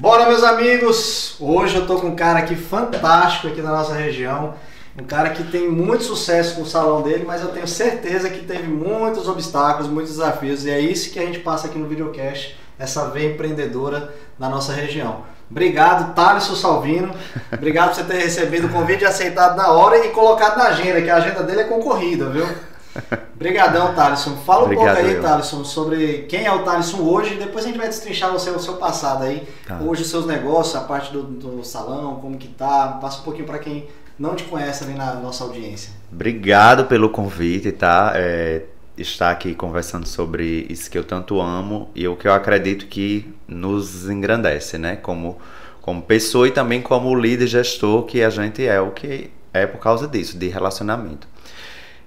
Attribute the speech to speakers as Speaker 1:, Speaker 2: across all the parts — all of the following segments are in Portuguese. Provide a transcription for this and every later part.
Speaker 1: Bora, meus amigos! Hoje eu tô com um cara aqui fantástico aqui na nossa região. Um cara que tem muito sucesso com o salão dele, mas eu tenho certeza que teve muitos obstáculos, muitos desafios. E é isso que a gente passa aqui no videocast, essa veia empreendedora na nossa região. Obrigado, Thaleson Salvino. Obrigado por você ter recebido o convite, aceitado na hora e colocado na agenda, que a agenda dele é concorrida, viu? Obrigadão, Thaleson. Fala um
Speaker 2: Obrigado,
Speaker 1: pouco aí,
Speaker 2: eu.
Speaker 1: Thaleson, sobre quem é o Thaleson hoje. Depois a gente vai destrinchar você, o seu passado aí.
Speaker 2: Tá.
Speaker 1: Hoje, os seus negócios, a parte do, do salão, como que tá. Passa um pouquinho para quem não te conhece ali na nossa audiência.
Speaker 2: Obrigado pelo convite, tá? É, estar aqui conversando sobre isso que eu tanto amo e o que eu acredito que nos engrandece, né? Como, como pessoa e também como líder gestor que a gente é, o que é por causa disso, de relacionamento.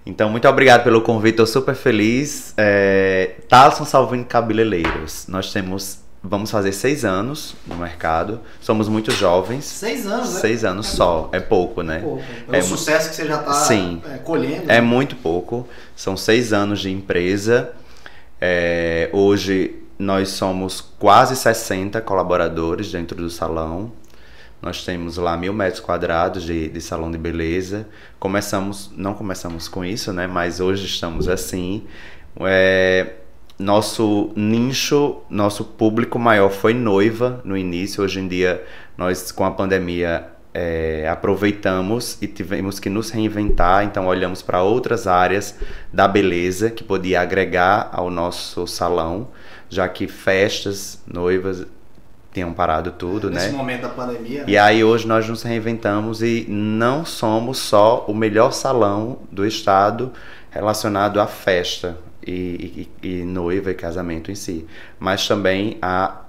Speaker 2: Então, muito obrigado pelo convite, estou super feliz. É, Thaleson Salvino Cabeleireiros, nós temos, vamos fazer seis anos no mercado, somos muito jovens.
Speaker 1: Seis anos, né?
Speaker 2: Seis anos só, é pouco, né?
Speaker 1: Pouco. Pelo
Speaker 2: É mu-
Speaker 1: sucesso que você já está
Speaker 2: Sim.
Speaker 1: colhendo.
Speaker 2: É muito pouco. São seis anos de empresa. É, hoje nós somos quase 60 colaboradores dentro do salão. Nós temos lá mil metros quadrados de, de salão de beleza. Começamos, não começamos com isso, né? Mas hoje estamos assim. É, nosso nicho, nosso público maior foi noiva no início. Hoje em dia, nós com a pandemia é, aproveitamos e tivemos que nos reinventar. Então, olhamos para outras áreas da beleza que podia agregar ao nosso salão, já que festas, noivas tinham parado tudo,
Speaker 1: Nesse
Speaker 2: né?
Speaker 1: momento da pandemia.
Speaker 2: E aí hoje nós nos reinventamos e não somos só o melhor salão do estado relacionado à festa e, e- e noiva e casamento em si, mas também a,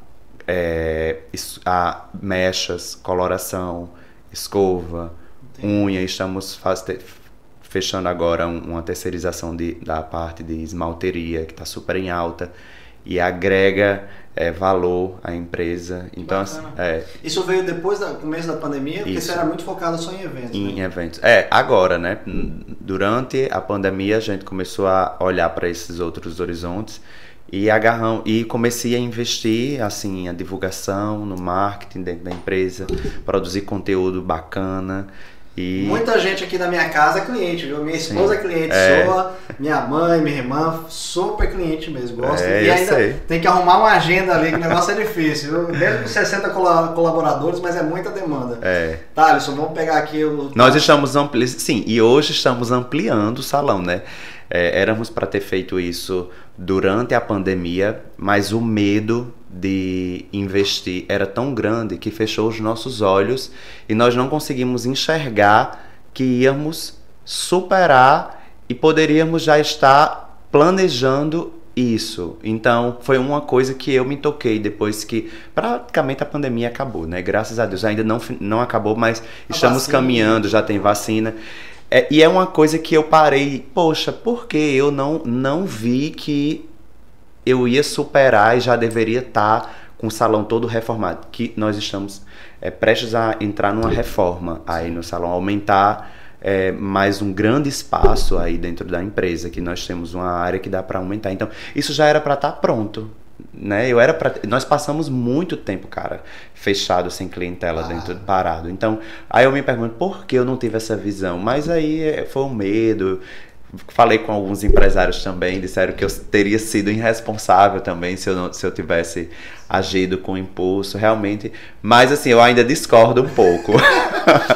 Speaker 2: é, a mechas, coloração, escova,
Speaker 1: Entendi.
Speaker 2: unha. Estamos fechando agora um- uma terceirização de, da parte de esmalteria que está super em alta e agrega é, valor à empresa. Então, assim, é,
Speaker 1: Isso veio depois do começo da pandemia, porque
Speaker 2: Isso.
Speaker 1: você era muito focado só em eventos.
Speaker 2: em
Speaker 1: né?
Speaker 2: eventos. É, agora, né? Durante a pandemia a gente começou a olhar para esses outros horizontes e agarrão e comecei a investir assim a divulgação no marketing dentro da empresa, produzir conteúdo bacana e
Speaker 1: Muita gente aqui da minha casa é cliente, viu? Minha esposa é cliente
Speaker 2: É.
Speaker 1: sua, minha mãe, minha irmã, super cliente mesmo. Gosta.
Speaker 2: É,
Speaker 1: e ainda tem que arrumar uma agenda ali, que o negócio é difícil, viu? Mesmo com 60 cola- colaboradores, mas é muita demanda.
Speaker 2: é,
Speaker 1: Tá, Alisson, vamos pegar aqui o.
Speaker 2: Nós estamos ampliando, sim, e hoje estamos ampliando o salão, né? É, éramos para ter feito isso durante a pandemia, mas o medo de investir era tão grande que fechou os nossos olhos e nós não conseguimos enxergar que íamos superar e poderíamos já estar planejando isso. Então, foi uma coisa que eu me toquei depois que praticamente a pandemia acabou, né? Graças a Deus. Ainda não, não acabou, mas estamos
Speaker 1: vacina.
Speaker 2: caminhando, já tem vacina. É, e é uma coisa que eu parei, poxa, por que eu não, não vi que eu ia superar e já deveria estar com o salão todo reformado? Que nós estamos é, prestes a entrar numa reforma aí no salão, aumentar é, mais um grande espaço aí dentro da empresa, que nós temos uma área que dá para aumentar. Então, isso já era para estar pronto. Né? Eu era pra, nós passamos muito tempo, cara, fechado sem clientela
Speaker 1: Ah.
Speaker 2: dentro parado. Então, aí eu me pergunto por que eu não tive essa visão. Mas aí é, foi um medo. Falei com alguns empresários também, disseram que eu teria sido irresponsável também se eu, não, se eu tivesse agido com impulso, realmente. Mas assim, eu ainda discordo um pouco.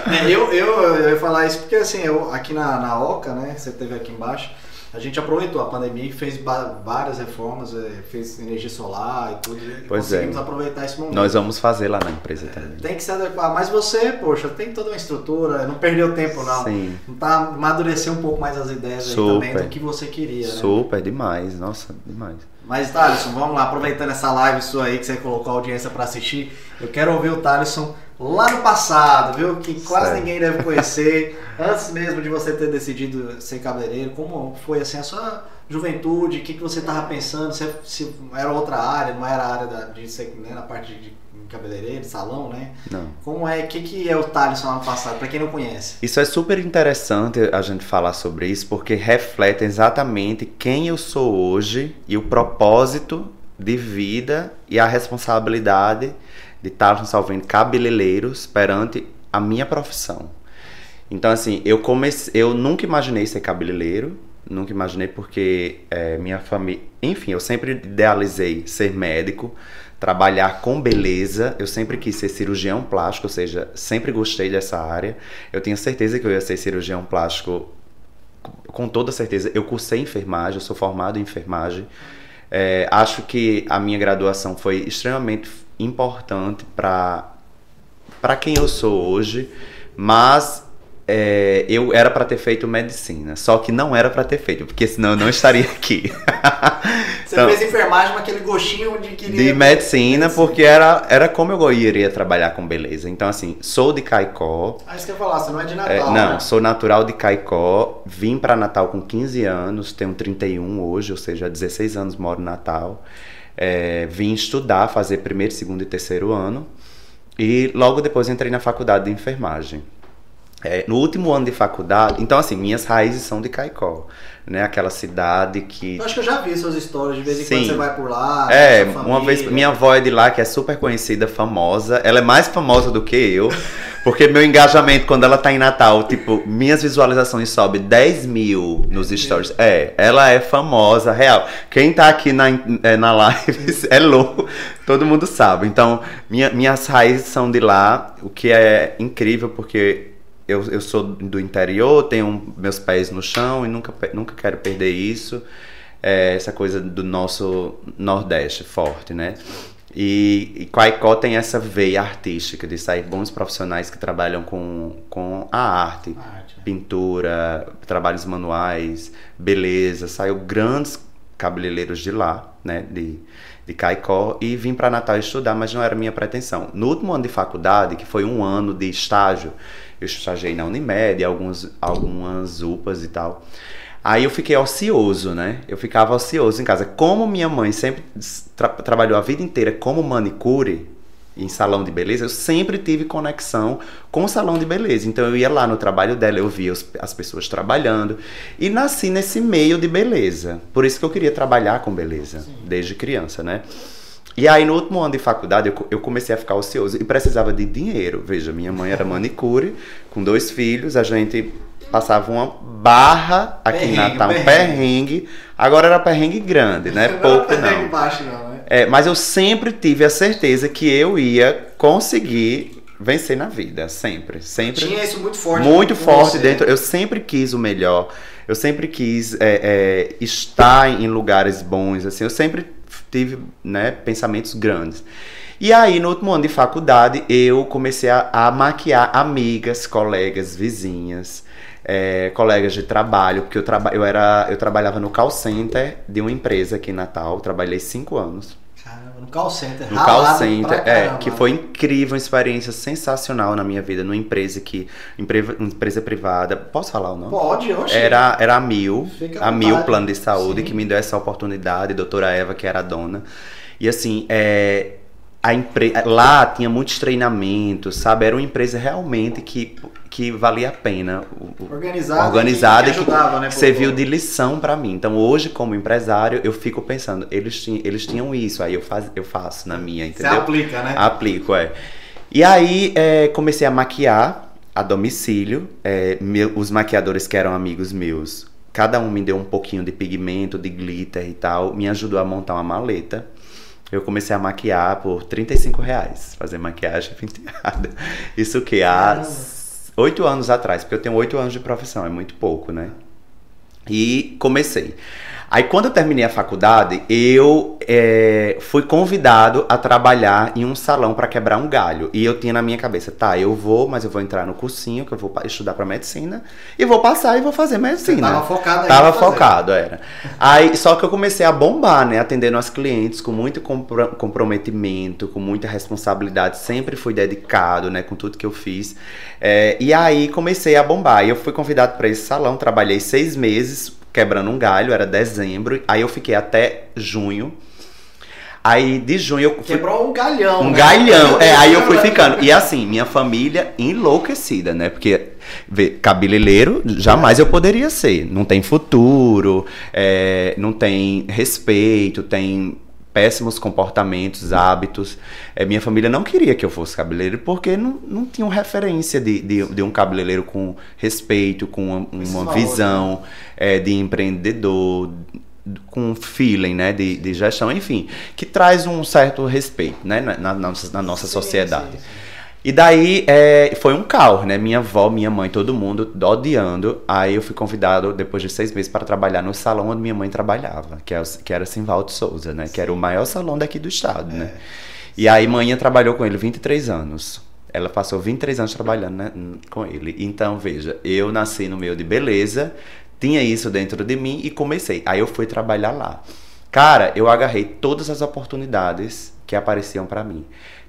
Speaker 1: É, eu, eu, eu ia falar isso porque assim, eu aqui na, na Oca, né? Você teve aqui embaixo, a gente aproveitou a pandemia e fez várias reformas, é, fez energia solar e tudo. E
Speaker 2: Pois é.
Speaker 1: conseguimos aproveitar esse momento.
Speaker 2: Nós vamos fazer lá na empresa também.
Speaker 1: Tem que se adequar. Mas você, poxa, tem toda uma estrutura, não perdeu tempo não.
Speaker 2: Sim.
Speaker 1: Não tá amadurecer um pouco mais as ideias aí
Speaker 2: Super.
Speaker 1: também do que você queria, né?
Speaker 2: Super, demais. Nossa, demais.
Speaker 1: Mas, Thaleson, vamos lá, aproveitando essa live sua aí que você colocou a audiência pra assistir, eu quero ouvir o Thaleson lá no passado, viu? Que quase ninguém deve conhecer, antes mesmo de você ter decidido ser cabeleireiro, como foi assim a sua juventude, o que, que você tava pensando, se, se era outra área, não era a área da, de ser, né, na parte de cabeleireiro, salão, né?
Speaker 2: Não.
Speaker 1: Como é, o que, que é o Thaleson lá no passado, pra quem não conhece?
Speaker 2: Isso é super interessante a gente falar sobre isso, porque reflete exatamente quem eu sou hoje e o propósito de vida e a responsabilidade de estar salvando cabeleireiros perante a minha profissão. Então, assim, eu comecei, eu nunca imaginei ser cabeleireiro, nunca imaginei porque é, minha família, enfim, eu sempre idealizei ser médico, trabalhar com beleza. Eu sempre quis ser cirurgião plástico, ou seja, sempre gostei dessa área. Eu tinha certeza que eu ia ser cirurgião plástico, com toda certeza. Eu cursei enfermagem, eu sou formado em enfermagem. É, acho que a minha graduação foi extremamente importante para para quem eu sou hoje, mas é, eu era para ter feito medicina, só que não era para ter feito, porque senão eu não estaria aqui.
Speaker 1: Você então, fez enfermagem com aquele gostinho de querer...
Speaker 2: De medicina, porque era, era como eu iria trabalhar com beleza. Então, assim, sou de Caicó.
Speaker 1: Ah, isso que eu ia falar, você não é de Natal, é,
Speaker 2: Não,
Speaker 1: né?
Speaker 2: sou natural de Caicó, vim para Natal com 15 anos, tenho 31 hoje, ou seja, há 16 anos moro em Natal. É, vim estudar, fazer primeiro, segundo e terceiro ano. E logo depois entrei na faculdade de enfermagem. É, no último ano de faculdade, então assim, minhas raízes são de Caicó, né? Aquela cidade que.
Speaker 1: Eu acho que eu já vi suas histórias, de vez em Sim. quando você vai por lá.
Speaker 2: É, uma vez. Minha avó é de lá, que é super conhecida, famosa. Ela é mais famosa do que eu, porque meu engajamento, quando ela tá em Natal, tipo, minhas visualizações sobem 10 mil nos stories. É, ela é famosa, real. Quem tá aqui na, é, na live é louco, todo mundo sabe. Então, minha, minhas raízes são de lá, o que é incrível, porque eu, eu sou do interior, tenho meus pés no chão e nunca, nunca quero perder isso. É, essa coisa do nosso Nordeste forte, né? E, e Quaicó tem essa veia artística de sair bons profissionais que trabalham com, com a arte, arte. pintura, trabalhos manuais, beleza. Saiu grandes cabeleireiros de lá, né? De, de Caicó e vim para Natal estudar, mas não era minha pretensão. No último ano de faculdade, que foi um ano de estágio, eu estagiei na Unimed, algumas, algumas UPAs e tal. Aí eu fiquei ocioso, né? Eu ficava ocioso em casa. Como minha mãe sempre tra trabalhou a vida inteira como manicure, em salão de beleza, eu sempre tive conexão com o salão de beleza. Então eu ia lá no trabalho dela, eu via os, as pessoas trabalhando e nasci nesse meio de beleza. Por isso que eu queria trabalhar com beleza Sim. desde criança, né? E aí, no último ano de faculdade, eu, eu comecei a ficar ocioso e precisava de dinheiro. Veja, minha mãe era manicure, com dois filhos, a gente passava uma barra aqui perrengue, em Natal, um perrengue. Agora era perrengue grande, né? Pouco não. não. Baixo, não né? É, mas eu sempre tive a certeza que eu ia conseguir vencer na vida, sempre, sempre.
Speaker 1: Tinha isso muito forte.
Speaker 2: Muito forte você. dentro. Eu sempre quis o melhor. Eu sempre quis é, é, estar em lugares bons, assim. Eu sempre tive né, pensamentos grandes. E aí, no último ano de faculdade, eu comecei a, a maquiar amigas, colegas, vizinhas, é, colegas de trabalho, porque eu, traba eu, era, eu trabalhava no call center de uma empresa aqui em Natal, trabalhei cinco anos.
Speaker 1: Caramba, no call center,
Speaker 2: No call center, é, que foi incrível, uma experiência sensacional na minha vida, numa empresa que, empresa, empresa privada, posso falar ou não?
Speaker 1: Pode, hoje.
Speaker 2: Era, era a Mil, a Mil Plano de Saúde, Sim. que me deu essa oportunidade, doutora Eva, que era a dona. E assim, é, a empre... lá tinha muitos treinamentos, sabe? Era uma empresa realmente que, que valia a pena.
Speaker 1: Organizada.
Speaker 2: Organizada e que, que, ajudava, né, que serviu de lição para mim. Então hoje, como empresário, eu fico pensando, eles, tinham, eles tinham isso, aí eu, faz, eu faço na minha, entendeu? Você
Speaker 1: aplica, né?
Speaker 2: Aplico, é. E aí é, comecei a maquiar a domicílio. É, meu, os maquiadores que eram amigos meus, cada um me deu um pouquinho de pigmento, de glitter e tal, me ajudou a montar uma maleta eu comecei a maquiar por 35 reais, fazer maquiagem penteada. Isso que há oito anos atrás, porque eu tenho oito anos de profissão, é muito pouco, né? E comecei. Aí quando eu terminei a faculdade, eu é, fui convidado a trabalhar em um salão para quebrar um galho. E eu tinha na minha cabeça, tá, eu vou, mas eu vou entrar no cursinho, que eu vou estudar para medicina, e vou passar e vou fazer medicina. Você
Speaker 1: tava focado aí.
Speaker 2: Tava focado, era. Aí, só que eu comecei a bombar, né, atendendo aos clientes com muito compro comprometimento, com muita responsabilidade, sempre fui dedicado, né, com tudo que eu fiz. É, e aí comecei a bombar. E eu fui convidado para esse salão, trabalhei seis meses, quebrando um galho, era dezembro. Aí eu fiquei até junho. Aí de junho eu
Speaker 1: fui... Quebrou um galhão.
Speaker 2: Um né? galhão. É, aí eu fui ficando. E assim, minha família enlouquecida, né? Porque vê, cabeleireiro jamais eu poderia ser. Não tem futuro, é, não tem respeito, tem péssimos comportamentos, hábitos. É, minha família não queria que eu fosse cabeleireiro porque não, não tinham referência de, de, de um cabeleireiro com respeito, com uma, uma visão né? é, de empreendedor, com feeling, né, de, de gestão, enfim, que traz um certo respeito, né, na, na, na nossa sim, sociedade. Sim, sim. E daí é, foi um caos, né? Minha avó, minha mãe, todo mundo odiando. Aí eu fui convidado, depois de seis meses, para trabalhar no salão onde minha mãe trabalhava, que, é, que era Simvaldo Souza, né? Que era o maior salão daqui do estado, né? É. E aí mãe trabalhou com ele 23 anos. Ela passou 23 anos trabalhando né, com ele. Então, veja, eu nasci no meio de beleza, tinha isso dentro de mim e comecei. Aí eu fui trabalhar lá. Cara, eu agarrei todas as oportunidades que apareciam para mim.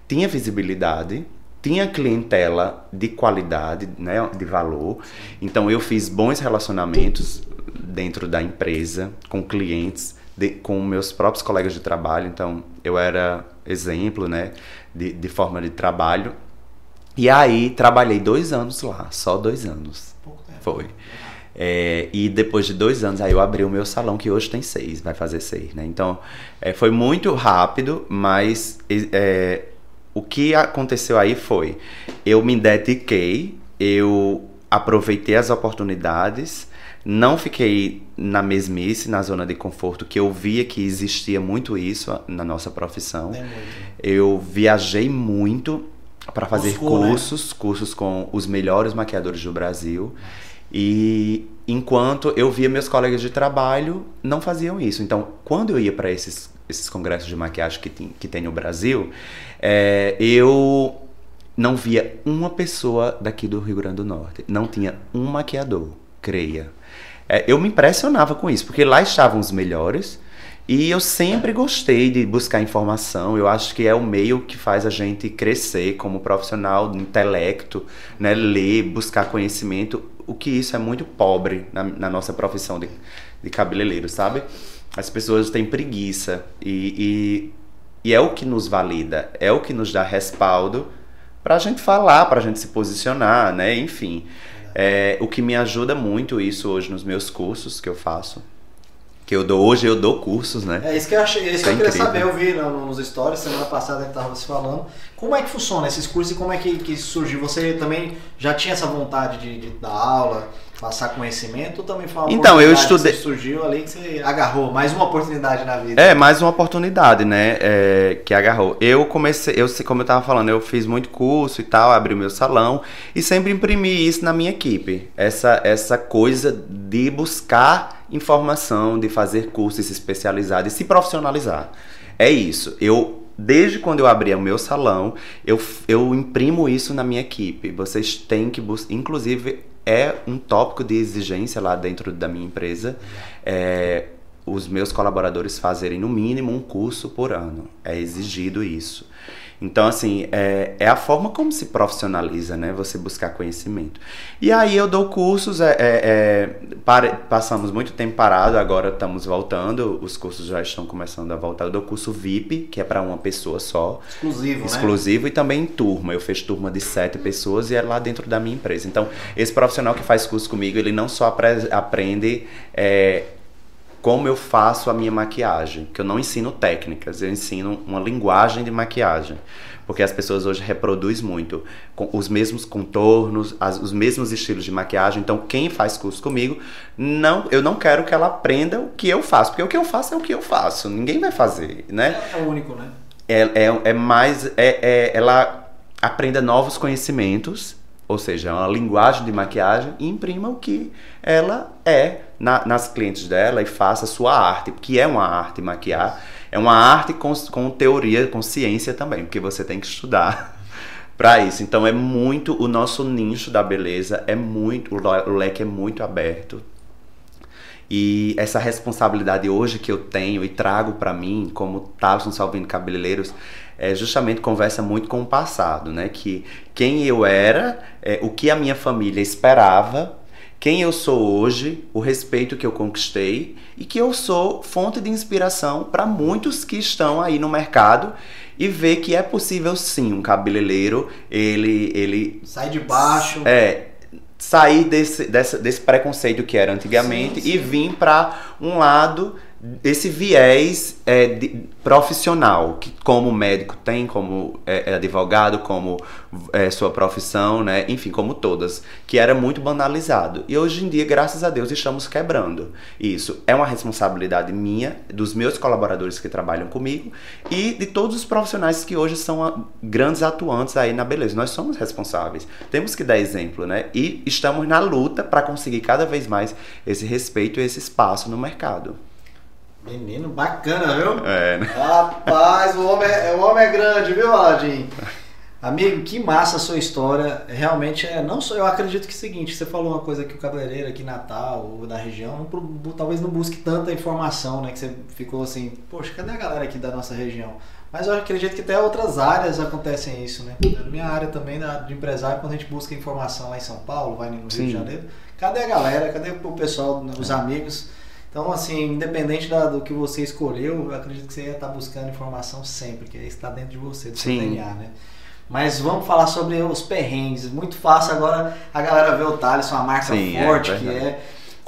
Speaker 2: Tinha visibilidade, tinha clientela de qualidade, né, de valor. Então eu fiz bons relacionamentos dentro da empresa com clientes, de, com meus próprios colegas de trabalho. Então eu era exemplo, né, de, de forma de trabalho. E aí trabalhei dois anos lá, só dois anos. Foi. É, e depois de dois anos, aí eu abri o meu salão, que hoje tem seis, vai fazer seis, né? Então, é, foi muito rápido, mas é, o que aconteceu aí foi, eu me dediquei, eu aproveitei as oportunidades, não fiquei na mesmice, na zona de conforto, que eu via que existia muito isso na nossa profissão. É eu viajei muito para fazer Buscou, né? cursos, né? cursos com os melhores maquiadores do Brasil. E enquanto eu via meus colegas de trabalho não faziam isso. Então, quando eu ia para esses, esses congressos de maquiagem que tem, que tem no Brasil, é, eu não via uma pessoa daqui do Rio Grande do Norte. Não tinha um maquiador, creia. É, eu me impressionava com isso, porque lá estavam os melhores. E eu sempre gostei de buscar informação. Eu acho que é o meio que faz a gente crescer como profissional, intelecto, né? ler, buscar conhecimento o que isso é muito pobre na, na nossa profissão de, de cabeleireiro, sabe? As pessoas têm preguiça e, e, e, é o que nos valida, é o que nos dá respaldo para a gente falar, para a gente se posicionar, né? Enfim, é, o que me ajuda muito isso hoje nos meus cursos que eu faço que eu dou hoje, eu dou cursos, né?
Speaker 1: É isso que eu achei, é isso que eu queria saber, eu vi no, nos stories, semana passada que estava se falando, como é que funciona esses cursos e como é que, que surgiu? Você também já tinha essa vontade de, de dar aula, passar conhecimento, ou também foi uma
Speaker 2: então, eu estudei...
Speaker 1: que surgiu ali que você agarrou, mais uma oportunidade na vida?
Speaker 2: É, mais uma oportunidade, né, é, que agarrou. Eu comecei, eu como eu estava falando, eu fiz muito curso e tal, abri o meu salão e sempre imprimi isso na minha equipe, essa, essa coisa de buscar informação, de fazer cursos, se especializar, de se profissionalizar. É isso. Eu desde quando eu abri o meu salão, eu, eu imprimo isso na minha equipe. Vocês têm que buscar. Inclusive, é um tópico de exigência lá dentro da minha empresa. É, os meus colaboradores fazerem no mínimo um curso por ano. É exigido isso. Então, assim, é, é a forma como se profissionaliza, né? Você buscar conhecimento. E aí eu dou cursos, é, é, é para, passamos muito tempo parado, agora estamos voltando, os cursos já estão começando a voltar. Eu dou curso VIP, que é para uma pessoa só.
Speaker 1: Exclusivo,
Speaker 2: Exclusivo né? e também em turma. Eu fiz turma de sete pessoas e é lá dentro da minha empresa. Então, esse profissional que faz curso comigo, ele não só aprende é, como eu faço a minha maquiagem, que eu não ensino técnicas, eu ensino uma linguagem de maquiagem, porque as pessoas hoje reproduzem muito com os mesmos contornos, as, os mesmos estilos de maquiagem. Então, quem faz curso comigo, não, eu não quero que ela aprenda o que eu faço, porque o que eu faço é o que eu faço, ninguém vai fazer, né?
Speaker 1: É, é único, né?
Speaker 2: É, é, é mais, é, é, ela aprenda novos conhecimentos ou seja, é uma linguagem de maquiagem e imprima o que ela é na, nas clientes dela e faça sua arte, que é uma arte maquiar, é uma arte com, com teoria, com ciência também, porque você tem que estudar para isso. Então é muito o nosso nicho da beleza é muito o leque é muito aberto. E essa responsabilidade hoje que eu tenho e trago para mim como Thaleson Salvino Cabeleireiros é, justamente conversa muito com o passado, né? Que quem eu era, é, o que a minha família esperava, quem eu sou hoje, o respeito que eu conquistei e que eu sou fonte de inspiração para muitos que estão aí no mercado e ver que é possível sim um cabeleireiro ele ele
Speaker 1: sai de baixo
Speaker 2: é sair desse, desse, desse preconceito que era antigamente sim, sim. e vir para um lado esse viés é, de, profissional que como médico tem, como é, é advogado, como é, sua profissão, né? Enfim, como todas, que era muito banalizado. E hoje em dia, graças a Deus, estamos quebrando isso. É uma responsabilidade minha, dos meus colaboradores que trabalham comigo e de todos os profissionais que hoje são grandes atuantes aí na beleza. Nós somos responsáveis. Temos que dar exemplo, né? E estamos na luta para conseguir cada vez mais esse respeito e esse espaço no mercado.
Speaker 1: Menino bacana, viu? É, né? Rapaz, o homem é, o homem é grande, viu, Aladim? Amigo, que massa a sua história. Realmente é. Não só eu acredito que é o seguinte, você falou uma coisa que o cabeleireiro aqui em Natal ou da região, não, talvez não busque tanta informação, né? Que você ficou assim, poxa, cadê a galera aqui da nossa região? Mas eu acredito que até outras áreas acontecem isso, né? Na minha área também, de empresário, quando a gente busca informação lá em São Paulo, vai no Rio Sim. de Janeiro, cadê a galera? Cadê o pessoal, os amigos? Então, assim, independente da, do que você escolheu, eu acredito que você ia estar buscando informação sempre, que está dentro de você, do Sim. seu DNA, né? Mas vamos falar sobre os perrengues. Muito fácil agora a galera ver o Thales, uma marca Sim, é forte é, que é.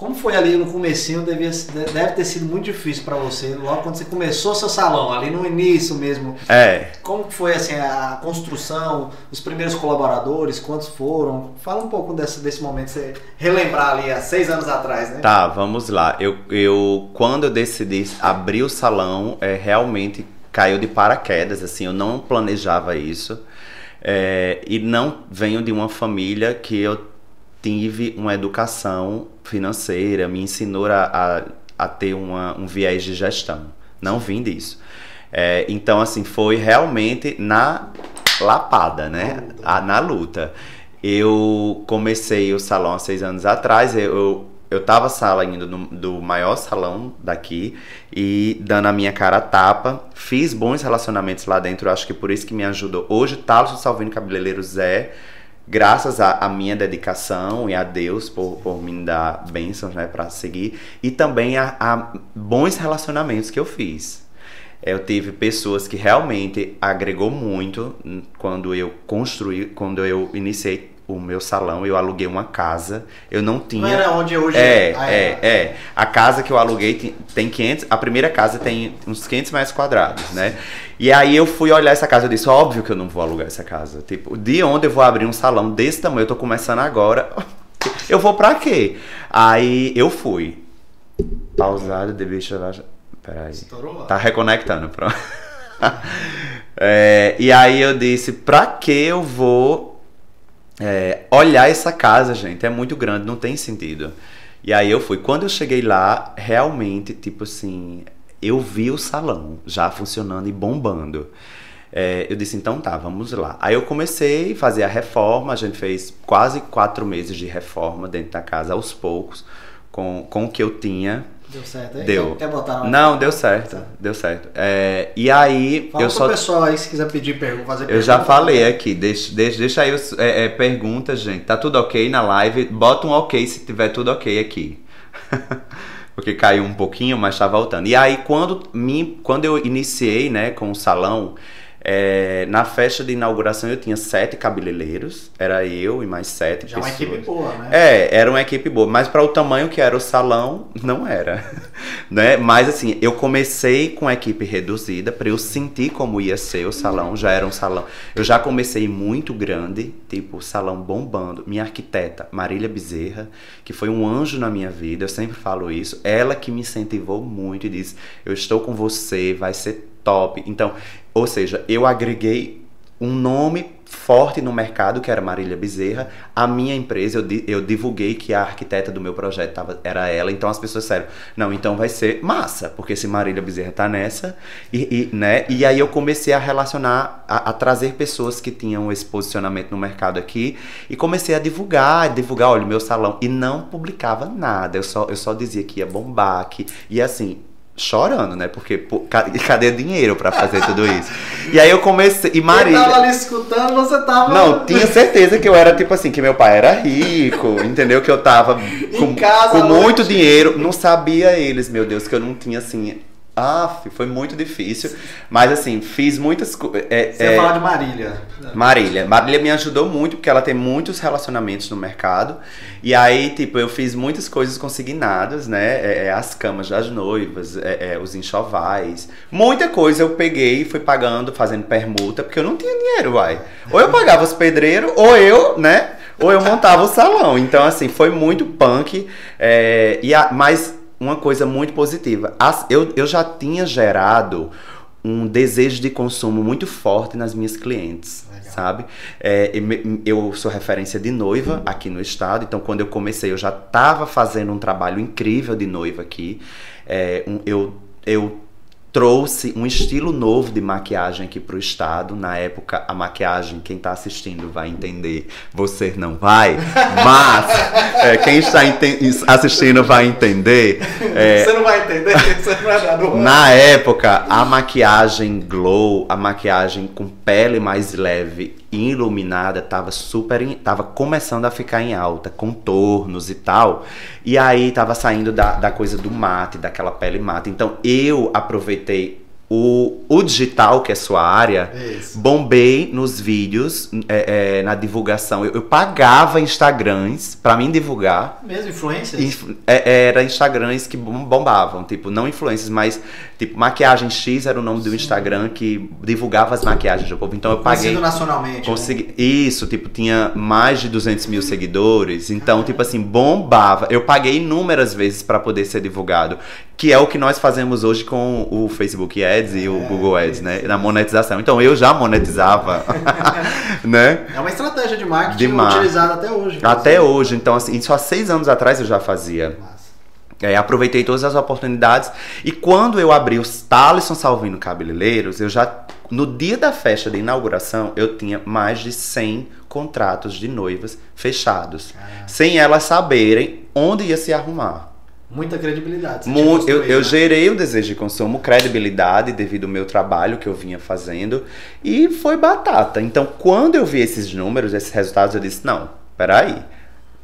Speaker 1: Como foi ali no comecinho, devia, deve ter sido muito difícil para você, logo quando você começou seu salão, ali no início mesmo.
Speaker 2: É.
Speaker 1: Como foi assim a construção, os primeiros colaboradores, quantos foram? Fala um pouco desse, desse momento, você relembrar ali há seis anos atrás, né?
Speaker 2: Tá, vamos lá. Eu, eu quando eu decidi abrir o salão, é, realmente caiu de paraquedas, assim, eu não planejava isso. É, e não venho de uma família que eu tive uma educação financeira, me ensinou a, a, a ter uma, um viés de gestão. Não vim disso. É, então, assim, foi realmente na lapada, né? A, na luta. Eu comecei o salão há seis anos atrás. Eu, eu tava saindo do, do maior salão daqui e dando a minha cara a tapa. Fiz bons relacionamentos lá dentro, acho que por isso que me ajudou. Hoje, Talos Salvino Cabeleireiros é graças à minha dedicação e a Deus por, por me dar bênçãos né, para seguir, e também a, a, bons relacionamentos que eu fiz. Eu tive pessoas que realmente agregou muito quando eu construí, quando eu iniciei o meu salão, eu aluguei uma casa. Eu não tinha. Não
Speaker 1: era onde hoje
Speaker 2: é. Ah, é, é, é. A casa que eu aluguei tem 500. A primeira casa tem uns 500 metros quadrados, né? E aí eu fui olhar essa casa. Eu disse: óbvio que eu não vou alugar essa casa. Tipo, de onde eu vou abrir um salão desse tamanho? Eu tô começando agora. eu vou pra quê? Aí eu fui. Pausado, eu. Peraí. Estourou Tá reconectando, pronto. é, e aí eu disse: pra que eu vou é, olhar essa casa, gente, é muito grande, não tem sentido. E aí eu fui. Quando eu cheguei lá, realmente, tipo assim, eu vi o salão já funcionando e bombando. É, eu disse, então tá, vamos lá. Aí eu comecei a fazer a reforma, a gente fez quase quatro meses de reforma dentro da casa, aos poucos, com, com o que eu tinha.
Speaker 1: Deu certo, hein?
Speaker 2: Deu.
Speaker 1: Quer botar
Speaker 2: Não, deu certo. Tá. Deu certo. É, e aí.
Speaker 1: Fala
Speaker 2: eu
Speaker 1: pro
Speaker 2: só...
Speaker 1: pessoal aí se quiser pedir pergunta, fazer pergunta.
Speaker 2: Eu já falei aqui. Deixa, deixa, deixa aí os, é, é, perguntas, gente. Tá tudo ok na live? Bota um ok se tiver tudo ok aqui. Porque caiu um pouquinho, mas tá voltando. E aí, quando, me, quando eu iniciei né, com o salão. É, na festa de inauguração eu tinha sete cabeleireiros, era eu e mais sete
Speaker 1: Já pessoas. uma equipe boa, né?
Speaker 2: É, era uma equipe boa, mas para o tamanho que era o salão, não era. né? Mas assim, eu comecei com a equipe reduzida para eu sentir como ia ser o salão, já era um salão. Eu já comecei muito grande, tipo, salão bombando. Minha arquiteta, Marília Bezerra, que foi um anjo na minha vida, eu sempre falo isso, ela que me incentivou muito e disse: "Eu estou com você, vai ser top". Então, ou seja, eu agreguei um nome forte no mercado, que era Marília Bezerra. A minha empresa, eu, eu divulguei que a arquiteta do meu projeto tava, era ela. Então as pessoas disseram, não, então vai ser massa, porque se Marília Bezerra tá nessa. E, e, né? e aí eu comecei a relacionar, a, a, trazer pessoas que tinham esse posicionamento no mercado aqui. E comecei a divulgar, divulgar, olha, meu salão. E não publicava nada. Eu só, eu só dizia que ia bombar, que... E assim, chorando, né? Porque pô, cadê dinheiro para fazer tudo isso? E aí eu comecei. E Maria. Eu
Speaker 1: tava ali escutando, você tava.
Speaker 2: Não, tinha certeza que eu era tipo assim, que meu pai era rico, entendeu? Que eu tava com, casa, com muito dinheiro. Não sabia eles, meu Deus, que eu não tinha assim Ah, foi muito difícil. Mas assim, fiz muitas coisas. É,
Speaker 1: Você é... falar de Marília.
Speaker 2: Marília. Marília me ajudou muito, porque ela tem muitos relacionamentos no mercado. E aí, tipo, eu fiz muitas coisas consignadas, né? É, é as camas das noivas, é, é, os enxovais. Muita coisa eu peguei e fui pagando, fazendo permuta, porque eu não tinha dinheiro, vai. Ou eu pagava os pedreiros, ou eu, né? Ou eu montava o salão. Então, assim, foi muito punk. É, e a, mas uma coisa muito positiva. As, eu, eu já tinha gerado um desejo de consumo muito forte nas minhas clientes, Legal. sabe? É, eu sou referência de noiva aqui no estado, então quando eu comecei eu já estava fazendo um trabalho incrível de noiva aqui. É, um, eu, eu trouxe um estilo novo de maquiagem aqui para o estado. Na época, a maquiagem, quem está assistindo vai entender, você não vai, mas é, quem está assistindo vai entender.
Speaker 1: É, você não vai entender, você não vai dar
Speaker 2: Na época, a maquiagem glow, a maquiagem com pele mais leve iluminada tava super tava começando a ficar em alta contornos e tal e aí tava saindo da, da coisa do mate daquela pele mate então eu aproveitei they o, o digital, que é sua área, Isso. bombei nos vídeos, é, é, na divulgação. Eu, eu, pagava Instagrams para mim divulgar.
Speaker 1: Mesmo influências?
Speaker 2: É, era Instagrams que bombavam, tipo, não influências, mas tipo, maquiagem X era o nome Sim. do Instagram que divulgava as maquiagens do povo. Então eu paguei. Conhecido
Speaker 1: nacionalmente.
Speaker 2: Consegui, né? Isso, tipo, tinha mais de 200 mil seguidores. Então, ah. tipo assim, bombava. Eu paguei inúmeras vezes para poder ser divulgado que é o que nós fazemos hoje com o Facebook Ads e o é, Google Ads, né? Na monetização. Então eu já monetizava, né?
Speaker 1: É uma estratégia de marketing de mar... utilizada até hoje.
Speaker 2: Até hoje. Então, assim, isso há seis anos atrás eu já fazia. É, aproveitei todas as oportunidades. E quando eu abri os Thaleson Salvino Cabeleireiros, eu já. No dia da festa de inauguração, eu tinha mais de 100 contratos de noivas fechados. Ah. Sem elas saberem onde ia se arrumar.
Speaker 1: Muita credibilidade.
Speaker 2: Muito, eu, eu né? gerei o desejo de consumo, credibilidade devido ao meu trabalho que eu vinha fazendo e foi batata. Então, quando eu vi esses números, esses resultados, eu disse: não, peraí.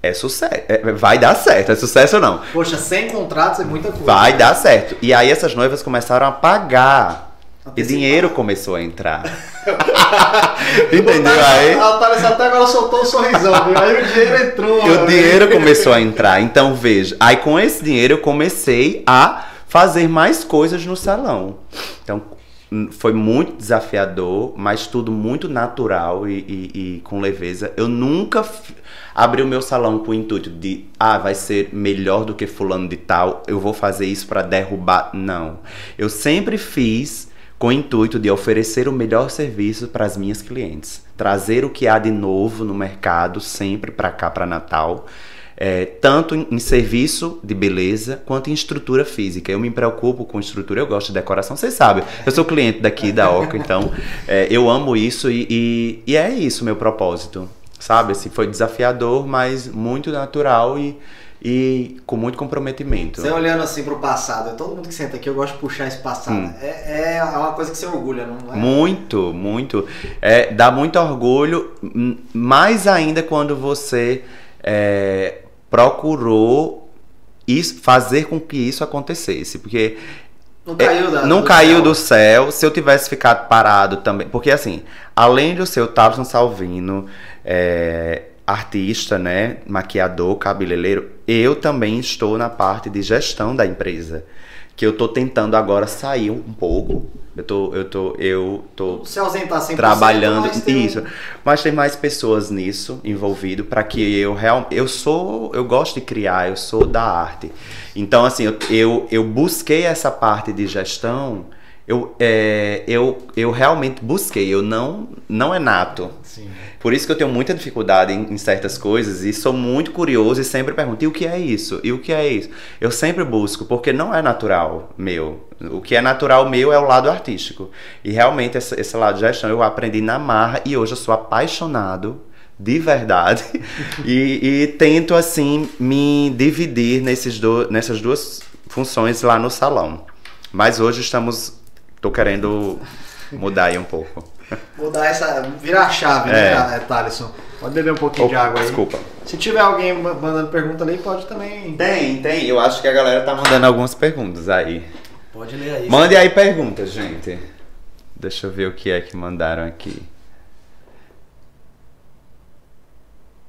Speaker 2: É sucesso. É, vai dar certo. É sucesso ou não?
Speaker 1: Poxa, 100 contratos é muita coisa.
Speaker 2: Vai né? dar certo. E aí essas noivas começaram a pagar e dinheiro começou a entrar. Entendeu aí?
Speaker 1: A Thales até agora soltou um sorrisão, viu? aí o dinheiro entrou.
Speaker 2: E o dinheiro começou a entrar. Então veja, aí com esse dinheiro eu comecei a fazer mais coisas no salão. Então foi muito desafiador, mas tudo muito natural e, e, e com leveza. Eu nunca abri o meu salão com o intuito de, ah, vai ser melhor do que fulano de tal, eu vou fazer isso para derrubar. Não. Eu sempre fiz com o intuito de oferecer o melhor serviço para as minhas clientes, trazer o que há de novo no mercado sempre para cá, para Natal. É, tanto em, em, serviço de beleza quanto em estrutura física. Eu me preocupo com estrutura, eu gosto de decoração, vocês sabem. Eu sou cliente daqui da Oca, então é, eu amo isso e, e, e, é isso meu propósito, sabe? Assim, foi desafiador, mas muito natural e e com muito comprometimento.
Speaker 1: Você olhando assim pro passado, todo mundo que senta aqui, eu gosto de puxar esse passado. Hum. É, é uma coisa que você orgulha, não é?
Speaker 2: Muito, muito. É, dá muito orgulho, mais ainda quando você é, procurou isso, fazer com que isso acontecesse. Porque
Speaker 1: não caiu, da,
Speaker 2: não do, caiu céu. do céu. Se eu tivesse ficado parado também. Porque assim, além do seu Thaleson Salvino, é, artista, né, maquiador, cabeleireiro, eu também estou na parte de gestão da empresa, que eu estou tentando agora sair um pouco. Eu tô, eu tô, eu tô
Speaker 1: Se ausentar 100%,
Speaker 2: trabalhando mas isso, mas tem mais pessoas nisso envolvido para que eu real, eu sou, eu gosto de criar, eu sou da arte. Então assim, eu, eu, eu busquei essa parte de gestão eu, é, eu, eu realmente busquei, eu não, não é nato. Sim. Por isso que eu tenho muita dificuldade em, em, certas coisas e sou muito curioso e sempre pergunto: e o que é isso? E o que é isso? Eu sempre busco, porque não é natural meu. O que é natural meu é o lado artístico. E realmente esse, esse lado de gestão eu aprendi na marra e hoje eu sou apaixonado de verdade e, e, tento assim me dividir nesses do, nessas duas funções lá no salão. Mas hoje estamos tô querendo mudar aí um pouco.
Speaker 1: Mudar essa. virar a chave, né, é. né, Thaleson? Pode beber um pouquinho oh, de água aí.
Speaker 2: Desculpa.
Speaker 1: Se tiver alguém mandando pergunta ali, pode também.
Speaker 2: Tem, tem. Eu acho que a galera tá mandando algumas perguntas aí.
Speaker 1: Pode ler aí.
Speaker 2: Mande aí perguntas, gente. Deixa eu ver o que é que mandaram aqui.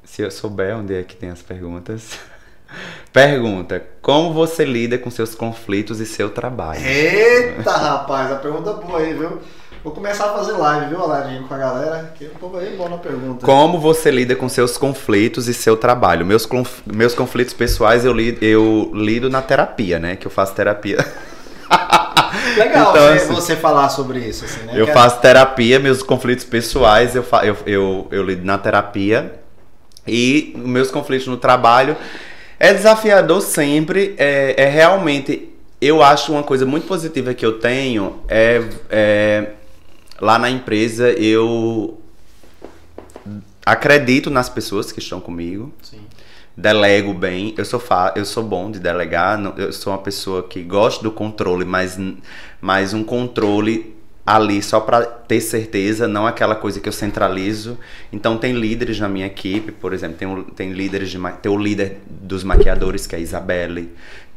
Speaker 2: Se eu souber onde é que tem as perguntas. Pergunta: Como você lida com seus conflitos e seu trabalho?
Speaker 1: Eita, rapaz, a pergunta boa aí, viu? Vou começar a fazer live, viu, Aladinho, com a galera. Que o povo aí é bom na pergunta.
Speaker 2: Como você lida com seus conflitos e seu trabalho? Meus, conf... meus conflitos pessoais eu lido, eu lido na terapia, né? Que eu faço terapia.
Speaker 1: Legal então, assim, você falar sobre isso, assim, né?
Speaker 2: Eu Quero... faço terapia, meus conflitos pessoais eu, fa... eu, eu, eu lido na terapia. E meus conflitos no trabalho é desafiador sempre. É, é realmente. Eu acho uma coisa muito positiva que eu tenho é, é lá na empresa eu acredito nas pessoas que estão comigo. Sim. Delego bem. Eu sou fa eu sou bom de delegar. Eu sou uma pessoa que gosta do controle, mas, mas um controle ali só para ter certeza, não aquela coisa que eu centralizo. Então tem líderes na minha equipe, por exemplo, tem, tem líderes de tem o líder dos maquiadores que é a Isabelle,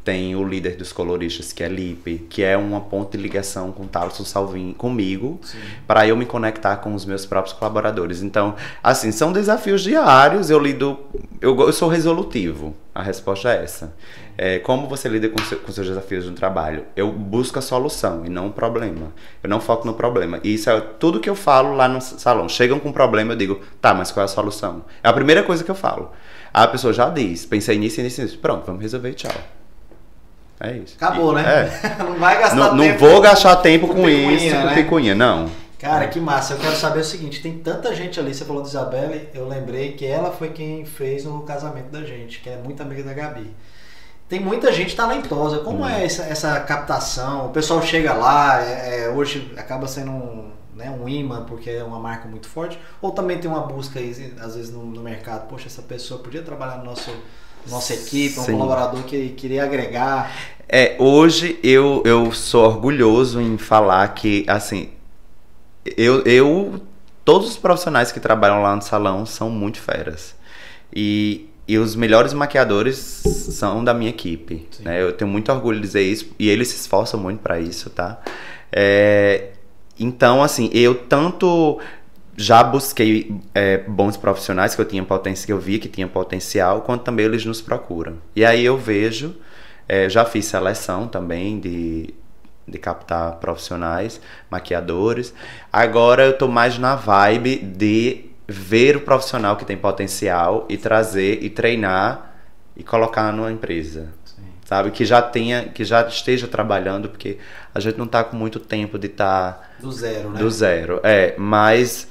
Speaker 2: tem o líder dos coloristas que é Lipe, que é uma ponte de ligação com o Tarso Salvin comigo, para eu me conectar com os meus próprios colaboradores. Então, assim, são desafios diários, eu lido eu, eu sou resolutivo. A resposta é essa. É, como você lida com, seu, com seus desafios no trabalho? Eu busco a solução e não o problema. Eu não foco no problema. E isso é tudo que eu falo lá no salão. Chegam com um problema, eu digo, tá, mas qual é a solução? É a primeira coisa que eu falo. A pessoa já diz, pensei nisso e nisso, nisso. Pronto, vamos resolver, tchau. É isso.
Speaker 1: Acabou,
Speaker 2: e,
Speaker 1: né? É. não vai gastar
Speaker 2: não,
Speaker 1: tempo.
Speaker 2: Não vou gastar tempo com, com isso, com né? picuinha, não.
Speaker 1: Cara, que massa. Eu quero saber o seguinte: tem tanta gente ali. Você falou de Isabelle, eu lembrei que ela foi quem fez o casamento da gente, que é muito amiga da Gabi tem muita gente talentosa. Como hum. é essa, essa, captação? O pessoal chega lá, é, é, hoje acaba sendo um, né, um imã, porque é uma marca muito forte, ou também tem uma busca aí, às vezes no, no mercado, poxa, essa pessoa podia trabalhar no nosso nossa equipe, um Sim. colaborador que queria agregar.
Speaker 2: É, hoje eu, eu sou orgulhoso em falar que, assim, eu, eu todos os profissionais que trabalham lá no salão são muito feras. E e os melhores maquiadores são da minha equipe. Né? Eu tenho muito orgulho de dizer isso. E eles se esforçam muito para isso, tá? É, então, assim, eu tanto já busquei é, bons profissionais que eu tinha potência, que eu vi que tinha potencial, quanto também eles nos procuram. E aí eu vejo, é, já fiz seleção também de, de captar profissionais, maquiadores. Agora eu tô mais na vibe de ver o profissional que tem potencial e trazer e treinar e colocar numa empresa. Sabe? Que já tenha, que já esteja trabalhando, porque a gente não está com muito tempo de estar. Tá
Speaker 1: do zero, né?
Speaker 2: Do zero. É, mas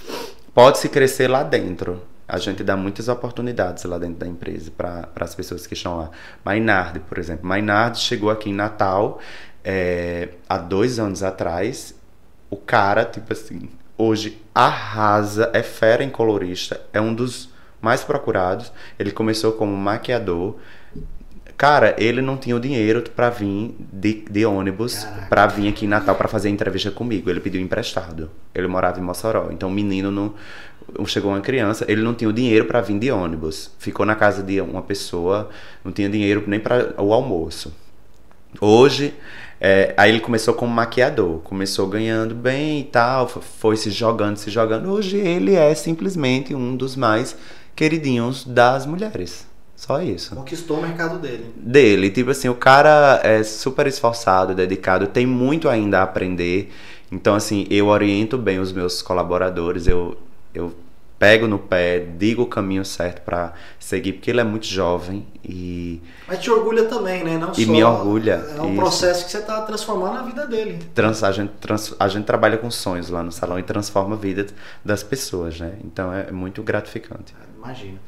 Speaker 2: pode-se crescer lá dentro. A gente dá muitas oportunidades lá dentro da empresa para as pessoas que estão lá. Maynard, por exemplo. Maynard chegou aqui em Natal é, há dois anos atrás. O cara, tipo assim, hoje arrasa, é fera em colorista, é um dos mais procurados. Ele começou como maquiador. Cara, ele não tinha o dinheiro para vir de, de ônibus para vir aqui em Natal para fazer entrevista comigo. Ele pediu emprestado. Ele morava em Mossoró. Então o menino não chegou uma criança, ele não tinha o dinheiro para vir de ônibus. Ficou na casa de uma pessoa, não tinha dinheiro nem para o almoço. Hoje é, aí ele começou como maquiador, começou ganhando bem e tal, foi se jogando, se jogando. Hoje ele é simplesmente um dos mais queridinhos das mulheres. Só isso.
Speaker 1: Conquistou o mercado dele.
Speaker 2: Dele. Tipo assim, o cara é super esforçado, dedicado, tem muito ainda a aprender. Então, assim, eu oriento bem os meus colaboradores, eu, eu pego no pé, digo o caminho certo para seguir, porque ele é muito jovem e.
Speaker 1: Mas te orgulha também, né? Não
Speaker 2: e
Speaker 1: só,
Speaker 2: me orgulha.
Speaker 1: É um isso. processo que você está transformando a vida dele.
Speaker 2: Trans, a, gente, trans, a gente trabalha com sonhos lá no salão e transforma a vida das pessoas, né? Então é muito gratificante.
Speaker 1: Imagina.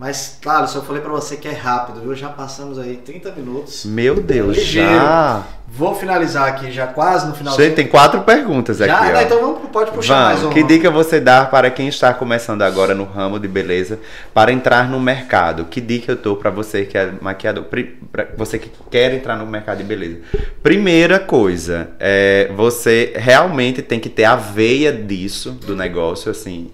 Speaker 1: Mas, claro, eu falei para você que é rápido, viu? Já passamos aí 30 minutos.
Speaker 2: Meu Deus, já!
Speaker 1: Vou finalizar aqui, já quase no final.
Speaker 2: Gente, tem quatro perguntas já, aqui.
Speaker 1: Já, então vamos, pode puxar vamos. mais uma.
Speaker 2: Que dica você dá para quem está começando agora no ramo de beleza para entrar no mercado? Que dica eu dou para você que é maquiador, para você que quer entrar no mercado de beleza? Primeira coisa, é, você realmente tem que ter a veia disso, do negócio, assim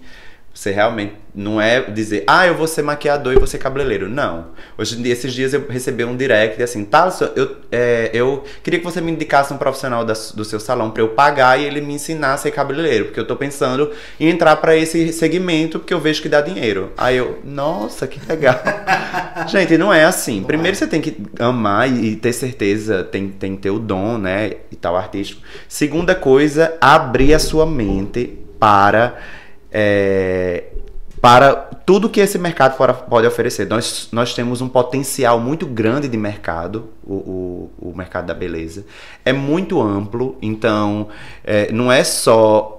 Speaker 2: Você realmente não é dizer, ah, eu vou ser maquiador e ser cabeleireiro. Não. Hoje esses dias eu recebi um direct assim, tá, eu, é, eu queria que você me indicasse um profissional da, do seu salão para eu pagar e ele me ensinar a ser cabeleireiro, porque eu tô pensando em entrar para esse segmento porque eu vejo que dá dinheiro. Aí eu, nossa, que legal. Gente, não é assim. Primeiro você tem que amar e ter certeza, tem, tem que ter o dom, né, e tal artístico. Segunda coisa, abrir a sua mente para é, para tudo que esse mercado pode oferecer. Nós, nós temos um potencial muito grande de mercado, o, o, o mercado da beleza. É muito amplo, então é, não é só.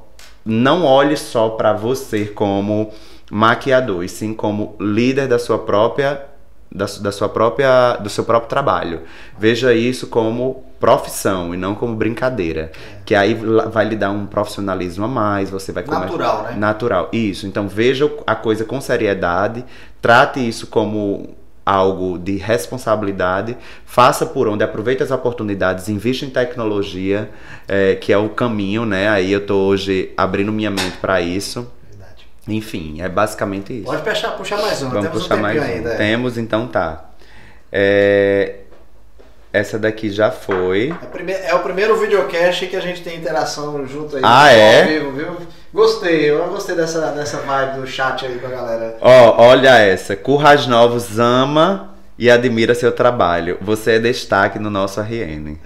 Speaker 2: Não olhe só para você como maquiador, e sim como líder da sua própria da, da sua própria do seu próprio trabalho. Veja isso como profissão e não como brincadeira. É. Que aí vai lhe dar um profissionalismo a mais, você vai
Speaker 1: começar. Natural, né?
Speaker 2: Natural, isso. Então veja a coisa com seriedade, trate isso como algo de responsabilidade, faça por onde, aproveite as oportunidades, invista em tecnologia, é, que é o caminho, né? Aí eu tô hoje abrindo minha mente para isso. Verdade. Enfim, é basicamente isso.
Speaker 1: Pode puxar, puxar mais uma,
Speaker 2: Vamos temos puxar um mais ainda. Um. Temos, então tá. É, essa daqui já foi.
Speaker 1: É, é, o primeiro videocast que a gente tem interação junto aí.
Speaker 2: Ah, é?
Speaker 1: Vivo, viu? Gostei, eu gostei dessa, dessa vibe do chat aí com a galera.
Speaker 2: Ó, oh, olha essa. Currais Novos ama e admira seu trabalho. Você é destaque no nosso RN.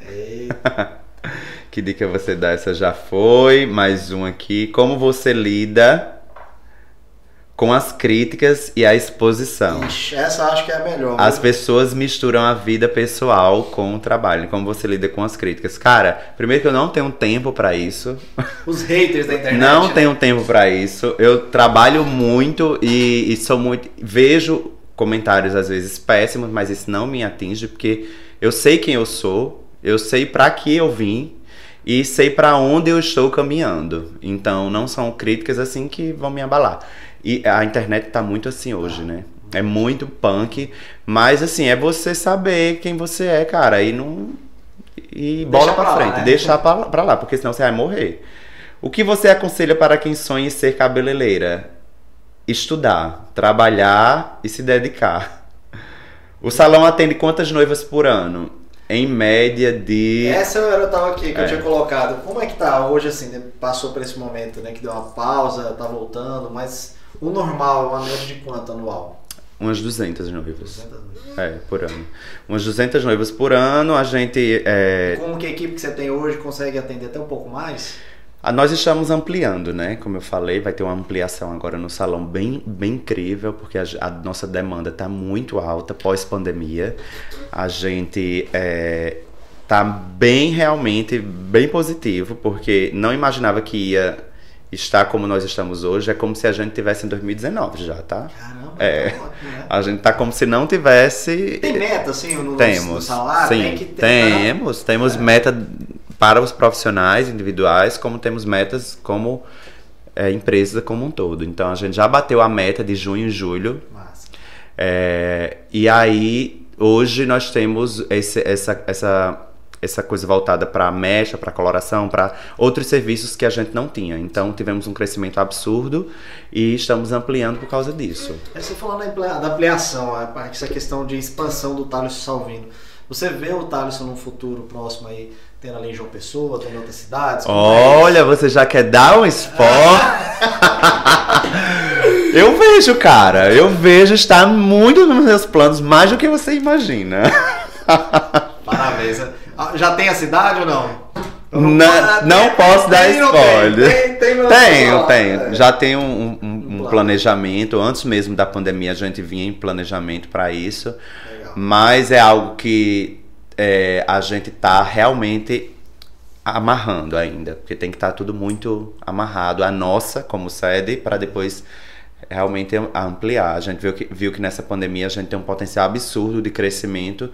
Speaker 2: que dica você dá? Essa já foi. Mais um aqui. Como você lida com as críticas e a exposição.
Speaker 1: Ixi, essa acho que é a melhor.
Speaker 2: As pessoas misturam a vida pessoal com o trabalho. Como você lida com as críticas? Cara, primeiro que eu não tenho tempo para isso.
Speaker 1: Os haters da internet.
Speaker 2: Não né? tenho tempo para isso. Eu trabalho muito e, e sou muito. Vejo comentários às vezes péssimos, mas isso não me atinge porque eu sei quem eu sou, eu sei para que eu vim e sei para onde eu estou caminhando. Então não são críticas assim que vão me abalar. E a internet tá muito assim hoje, né? É muito punk, mas assim, é você saber quem você é, cara, e não. E bola pra, pra frente, lá, né? deixar pra, pra lá, porque senão você vai morrer. O que você aconselha para quem sonha em ser cabeleireira? Estudar, trabalhar e se dedicar. O salão atende quantas noivas por ano? Em média de.
Speaker 1: Essa eu tava aqui que é. eu tinha colocado. Como é que tá hoje, assim, passou por esse momento, né? Que deu uma pausa, tá voltando, mas o normal, uma média de quanto anual?
Speaker 2: Umas 200 noivas. 200 noivas. É, por ano. Umas 200 noivas por ano, a gente... É...
Speaker 1: Como que a equipe que você tem hoje consegue atender até um pouco mais?
Speaker 2: Ah, nós estamos ampliando, né? Como eu falei, vai ter uma ampliação agora no salão bem, bem incrível, porque a, a nossa demanda está muito alta pós-pandemia. A gente é, tá bem, realmente, bem positivo, porque não imaginava que ia estar como nós estamos hoje é como se a gente tivesse em 2019 já, tá?
Speaker 1: Caramba,
Speaker 2: é. Tá ótimo, né? A gente tá como se não tivesse.
Speaker 1: Tem meta, assim, no,
Speaker 2: temos,
Speaker 1: no salário?
Speaker 2: Sim, tem que ter, temos. Né? Temos é. meta para os profissionais individuais, como temos metas como é, empresa como um todo. Então a gente já bateu a meta de junho e julho. Massa. É, e aí, hoje nós temos esse, essa, essa essa coisa voltada para mecha, para coloração, para outros serviços que a gente não tinha. Então tivemos um crescimento absurdo e estamos ampliando por causa disso.
Speaker 1: É, você falando da ampliação, essa questão de expansão do Thales Salvino. Você vê o Thales num futuro próximo aí, tendo ali em João Pessoa, tendo em outras cidades?
Speaker 2: Olha, é você já quer dar um spoiler? eu vejo, cara. Eu vejo estar muito nos meus planos, mais do que você imagina.
Speaker 1: Parabéns. Ah, já tem a cidade ou não?
Speaker 2: Não, não, não posso dar spoiler. Tem, tem, tenho, tenho. Já tem um, um, um planejamento. Antes mesmo da pandemia, a gente vinha em planejamento para isso. Legal. Mas é algo que é, a gente está realmente amarrando ainda. Porque tem que estar tá tudo muito amarrado. A nossa, como sede, para depois realmente ampliar. A gente viu que, viu que nessa pandemia a gente tem um potencial absurdo de crescimento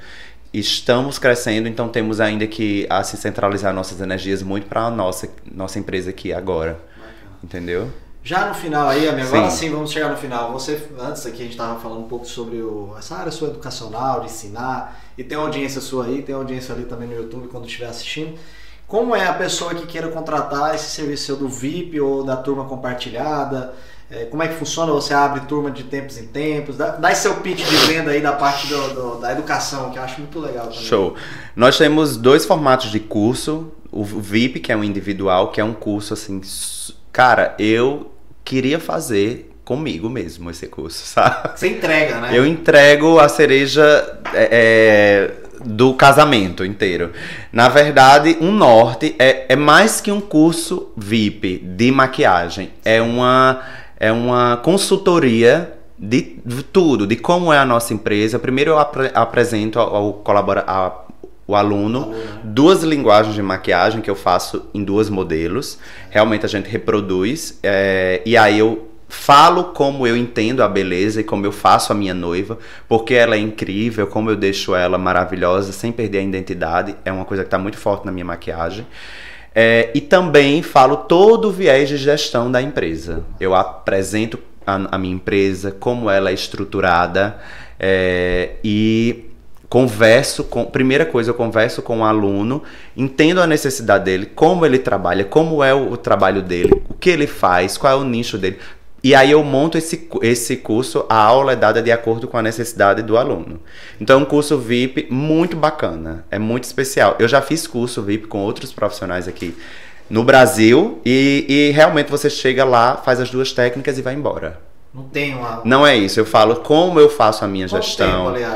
Speaker 2: estamos crescendo, então temos ainda que assim, centralizar nossas energias muito para a nossa, nossa empresa aqui agora. Entendeu?
Speaker 1: Já no final aí, amigo, agora sim vamos chegar no final. Você, antes aqui a gente estava falando um pouco sobre o, essa área sua educacional, de ensinar, e tem uma audiência sua aí, tem uma audiência ali também no YouTube quando estiver assistindo. Como é a pessoa que queira contratar esse serviço seu do VIP ou da turma compartilhada? É, como é que funciona? Você abre turma de tempos em tempos? Dá, dá seu pitch de venda aí da parte do, do, da educação, que eu acho muito legal também.
Speaker 2: Show. Nós temos dois formatos de curso. O VIP, que é o individual, que é um curso assim. Cara, eu queria fazer comigo mesmo esse curso, sabe?
Speaker 1: Você entrega, né?
Speaker 2: Eu entrego a cereja é, do casamento inteiro. Na verdade, um norte é, é mais que um curso VIP de maquiagem. É uma é uma consultoria de, tudo, de como é a nossa empresa. Primeiro eu apre, apresento ao, ao colaborador o aluno, duas linguagens de maquiagem que eu faço em duas modelos. Realmente a gente reproduz. É, e aí eu falo como eu entendo a beleza e como eu faço a minha noiva, porque ela é incrível, como eu deixo ela maravilhosa sem perder a identidade. É uma coisa que está muito forte na minha maquiagem. É, e também falo todo o viés de gestão da empresa. Eu apresento a, a minha empresa, como ela é estruturada é, e converso com. Primeira coisa, eu converso com o aluno, entendo a necessidade dele, como ele trabalha, como é o, o trabalho dele, o que ele faz, qual é o nicho dele. E aí eu monto esse, esse curso, a aula é dada de acordo com a necessidade do aluno. Então é um curso VIP muito bacana, é muito especial. Eu já fiz curso VIP com outros profissionais aqui no Brasil e, e realmente você chega lá, faz as duas técnicas e vai embora.
Speaker 1: Não tem uma...
Speaker 2: Não é isso, eu falo como eu faço a minha Quanto gestão. Tempo,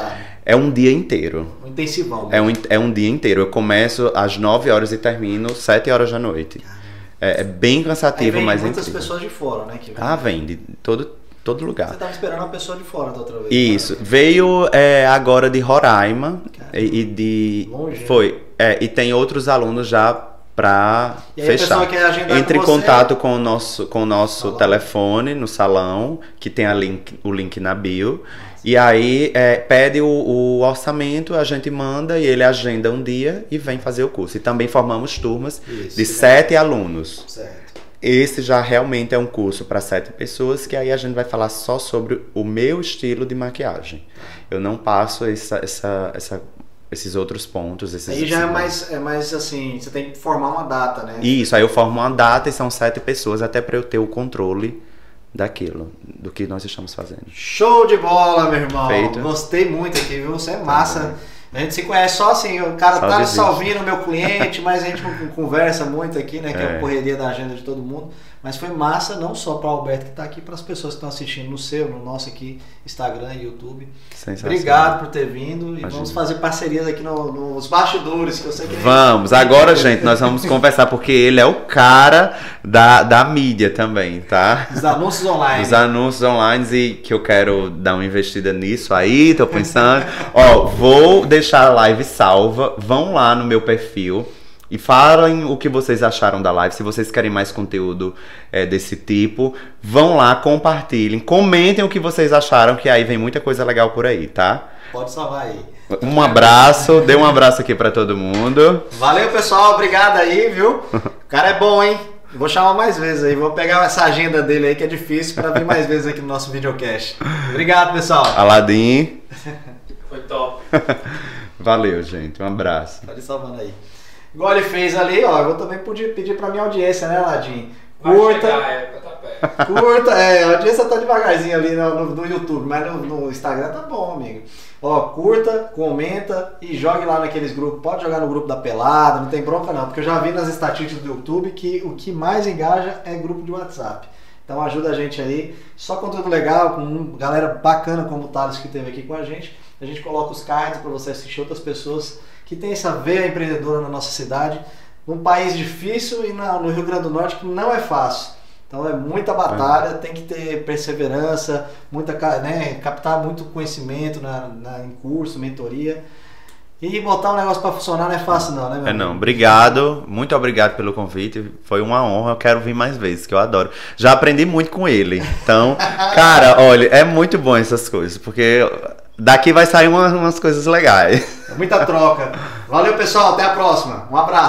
Speaker 2: é um dia inteiro.
Speaker 1: Um intensivão.
Speaker 2: É um, é um dia inteiro. Eu começo às 9 horas e termino 7 horas da noite. Caramba. É, é bem cansativo,
Speaker 1: mas muitas pessoas de fora, né? Que
Speaker 2: vem. Ah, vem de todo, todo lugar. Você
Speaker 1: estava esperando uma pessoa de fora da outra vez.
Speaker 2: Isso. Cara. Veio é, agora de Roraima e, e, de. Longe, né? foi. Né? É, e tem outros alunos já para fechar. Entre em contato com o nosso, com o nosso telefone no salão, que tem link, o link na bio. E aí é, pede o, o, orçamento, a gente manda e ele agenda um dia e vem fazer o curso. E também formamos turmas Isso, de sete alunos. Certo. Esse já realmente é um curso para sete pessoas, que aí a gente vai falar só sobre o meu estilo de maquiagem. Eu não passo essa, essa, essa esses outros pontos. Esses,
Speaker 1: aí já é mais, é mais assim, você tem que formar uma data, né?
Speaker 2: Isso, aí eu formo uma data e são sete pessoas, até para eu ter o controle daquilo, do que nós estamos fazendo.
Speaker 1: Show de bola, meu irmão. Feito. Gostei muito aqui, viu? Você é massa. A gente se conhece só assim, o cara só tá salvando o meu cliente, mas a gente conversa muito aqui, né? Que é, é a correria da agenda de todo mundo. Mas foi massa não só para o Alberto que está aqui, para as pessoas que estão assistindo no seu, no nosso aqui, Instagram e YouTube. Obrigado por ter vindo Imagina. e vamos fazer parcerias aqui no, nos bastidores, que eu sei que
Speaker 2: Vamos, agora, gente, nós vamos conversar, porque ele é o cara da, da mídia também, tá?
Speaker 1: Os anúncios online.
Speaker 2: Os anúncios online e que eu quero dar uma investida nisso aí, tô pensando. Ó, vou deixar a live salva, vão lá no meu perfil e falem o que vocês acharam da live. Se vocês querem mais conteúdo é, desse tipo, vão lá, compartilhem, comentem o que vocês acharam, que aí vem muita coisa legal por aí, tá?
Speaker 1: Pode salvar aí.
Speaker 2: Um abraço, dê um abraço aqui para todo mundo.
Speaker 1: Valeu, pessoal, obrigado aí, viu? O cara é bom, hein? Vou chamar mais vezes aí, vou pegar essa agenda dele aí que é difícil para vir mais vezes aqui no nosso videocast. Obrigado, pessoal.
Speaker 2: Aladim.
Speaker 1: Foi top.
Speaker 2: Valeu, gente. Um abraço.
Speaker 1: Pode salvando aí. Igual ele fez ali, ó, eu também podia pedir pra minha audiência, né, Ladim? Curta. Tá curta, é, a audiência tá devagarzinho ali no, no, no YouTube, mas no, no, Instagram tá bom, amigo. Ó, curta, comenta e jogue lá naqueles grupos. Pode jogar no grupo da pelada, não tem bronca não, porque eu já vi nas estatísticas do YouTube que o que mais engaja é grupo de WhatsApp. Então ajuda a gente aí. Só conteúdo legal, com galera bacana como o Thales que esteve aqui com a gente. A gente coloca os cards para você assistir outras pessoas que tem essa veia empreendedora na nossa cidade, num país difícil e na, no Rio Grande do Norte que não é fácil. Então é muita batalha, tem que ter perseverança, muita, né, captar muito conhecimento na, na, em curso, mentoria. E botar o um negócio para funcionar não é fácil não, né, meu
Speaker 2: É não. Obrigado, muito obrigado pelo convite. Foi uma honra, eu quero vir mais vezes, que eu adoro. Já aprendi muito com ele. Então, cara, olha, é muito bom essas coisas, porque daqui vai sair umas, umas coisas legais.
Speaker 1: Muita troca. Valeu, pessoal. Até a próxima. Um abraço.